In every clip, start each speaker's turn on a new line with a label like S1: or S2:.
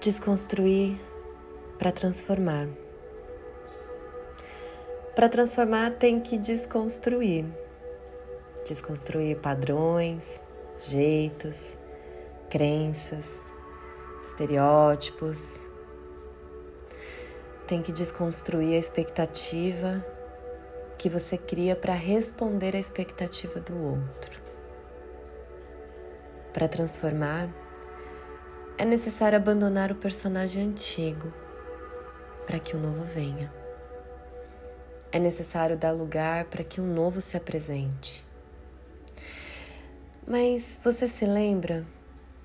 S1: Desconstruir para transformar. Para transformar, tem que desconstruir. Desconstruir padrões, jeitos, crenças, estereótipos. Tem que desconstruir a expectativa que você cria para responder à expectativa do outro. Para transformar, é necessário abandonar o personagem antigo para que o novo venha. É necessário dar lugar para que um novo se apresente. Mas você se lembra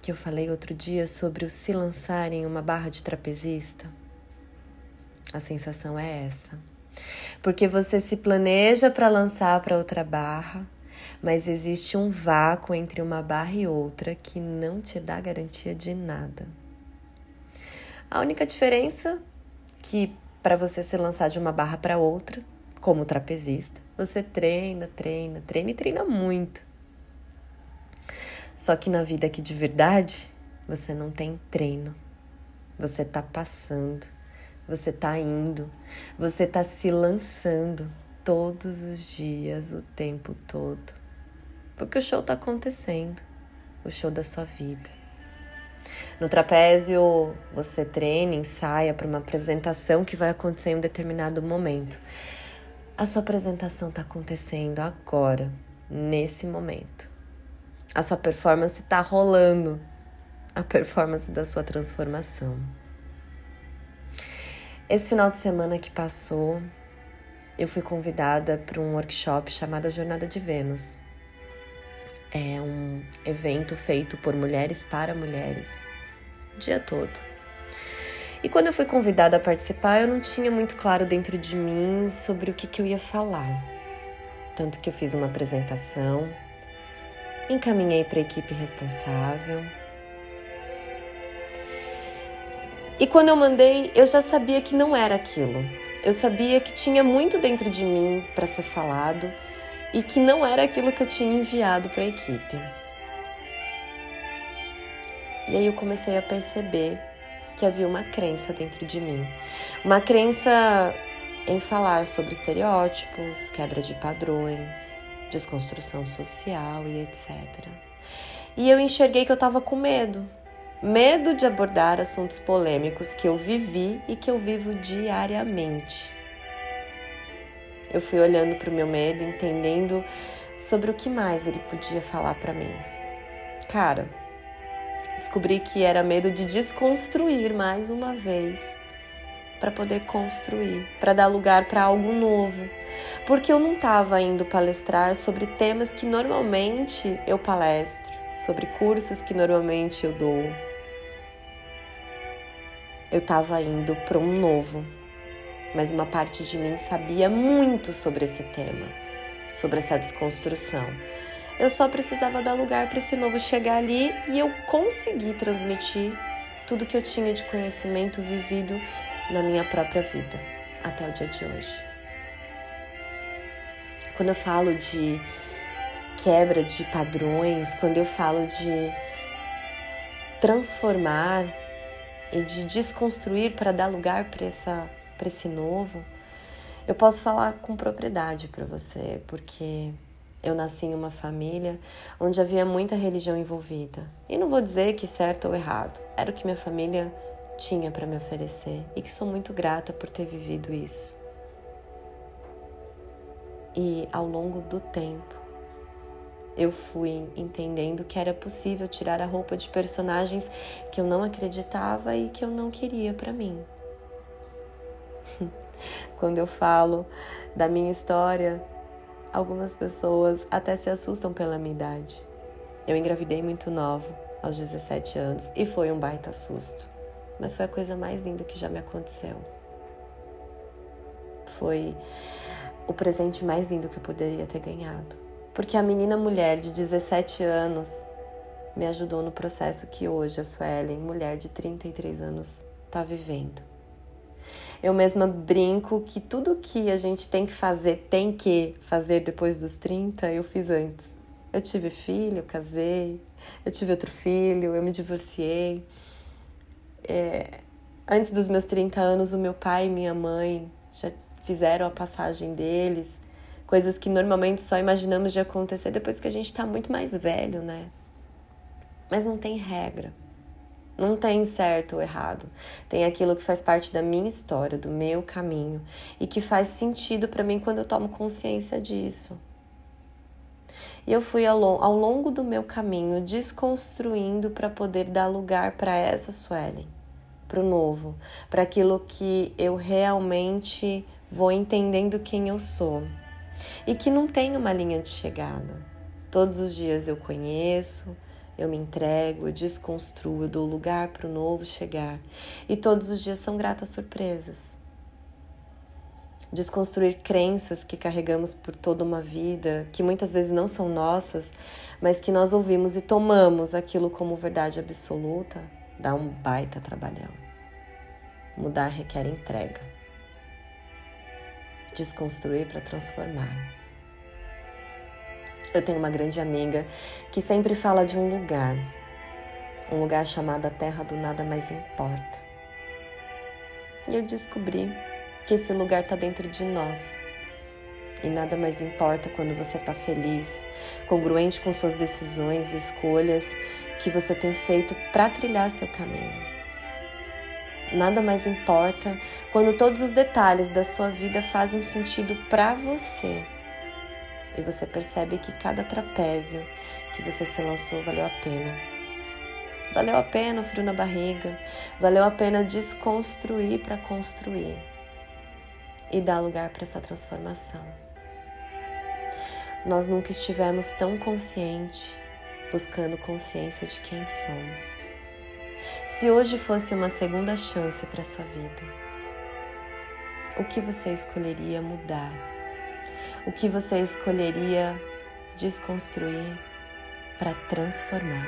S1: que eu falei outro dia sobre o se lançar em uma barra de trapezista? A sensação é essa. Porque você se planeja para lançar para outra barra, mas existe um vácuo entre uma barra e outra que não te dá garantia de nada. A única diferença que para você se lançar de uma barra para outra, como trapezista, você treina, treina, treina e treina muito. Só que na vida aqui de verdade, você não tem treino. Você tá passando. Você está indo, você está se lançando todos os dias, o tempo todo. Porque o show está acontecendo, o show da sua vida. No trapézio, você treina, ensaia para uma apresentação que vai acontecer em um determinado momento. A sua apresentação está acontecendo agora, nesse momento. A sua performance está rolando, a performance da sua transformação. Esse final de semana que passou, eu fui convidada para um workshop chamado Jornada de Vênus. É um evento feito por mulheres para mulheres, o dia todo. E quando eu fui convidada a participar, eu não tinha muito claro dentro de mim sobre o que, que eu ia falar. Tanto que eu fiz uma apresentação, encaminhei para a equipe responsável E quando eu mandei, eu já sabia que não era aquilo. Eu sabia que tinha muito dentro de mim para ser falado e que não era aquilo que eu tinha enviado para a equipe. E aí eu comecei a perceber que havia uma crença dentro de mim. Uma crença em falar sobre estereótipos, quebra de padrões, desconstrução social e etc. E eu enxerguei que eu estava com medo, medo de abordar assuntos polêmicos que eu vivi e que eu vivo diariamente. Eu fui olhando para o meu medo, entendendo sobre o que mais ele podia falar para mim. Cara, descobri que era medo de desconstruir mais uma vez para poder construir, para dar lugar para algo novo. Porque eu não estava indo palestrar sobre temas que normalmente eu palestro, sobre cursos que normalmente eu dou, eu estava indo para um novo, mas uma parte de mim sabia muito sobre esse tema, sobre essa desconstrução. Eu só precisava dar lugar para esse novo chegar ali e eu consegui transmitir tudo que eu tinha de conhecimento vivido na minha própria vida até o dia de hoje. Quando eu falo de quebra de padrões, quando eu falo de transformar e de desconstruir para dar lugar para esse novo, eu posso falar com propriedade para você, porque eu nasci em uma família onde havia muita religião envolvida. E não vou dizer que certo ou errado, era o que minha família tinha para me oferecer e que sou muito grata por ter vivido isso. E ao longo do tempo, eu fui entendendo que era possível tirar a roupa de personagens que eu não acreditava e que eu não queria para mim. Quando eu falo da minha história, algumas pessoas até se assustam pela minha idade. Eu engravidei muito nova, aos 17 anos, e foi um baita susto. Mas foi a coisa mais linda que já me aconteceu. Foi o presente mais lindo que eu poderia ter ganhado porque a menina mulher de 17 anos me ajudou no processo que hoje a Suelen, mulher de 33 anos, está vivendo. Eu mesma brinco que tudo que a gente tem que fazer, tem que fazer depois dos 30, eu fiz antes. Eu tive filho, eu casei, eu tive outro filho, eu me divorciei. é, antes dos meus 30 anos, o meu pai e minha mãe já fizeram a passagem deles, coisas que normalmente só imaginamos de acontecer depois que a gente está muito mais velho, né? Mas não tem regra. Não tem certo ou errado. Tem aquilo que faz parte da minha história, do meu caminho e que faz sentido para mim quando eu tomo consciência disso. E eu fui ao, ao longo do meu caminho desconstruindo para poder dar lugar para essa Suelen, para o novo, para aquilo que eu realmente vou entendendo quem eu sou e que não tem uma linha de chegada. Todos os dias eu conheço, eu me entrego, eu desconstruo, eu dou lugar para o novo chegar. E todos os dias são gratas surpresas. Desconstruir crenças que carregamos por toda uma vida, que muitas vezes não são nossas, mas que nós ouvimos e tomamos aquilo como verdade absoluta, dá um baita trabalhão. Mudar requer entrega. Desconstruir para transformar. Eu tenho uma grande amiga que sempre fala de um lugar, um lugar chamado a Terra do Nada Mais Importa. E eu descobri que esse lugar está dentro de nós. E nada mais importa quando você está feliz, congruente com suas decisões e escolhas que você tem feito para trilhar seu caminho. Nada mais importa quando todos os detalhes da sua vida fazem sentido para você e você percebe que cada trapézio que você se lançou valeu a pena. Valeu a pena o frio na barriga, valeu a pena desconstruir para construir e dar lugar para essa transformação. Nós nunca estivemos tão conscientes, buscando consciência de quem somos. Se hoje fosse uma segunda chance para sua vida, o que você escolheria mudar? o que você escolheria desconstruir para transformar.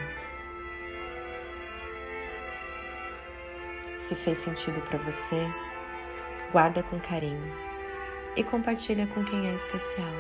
S1: Se fez sentido para você, guarda com carinho e compartilha com quem é especial.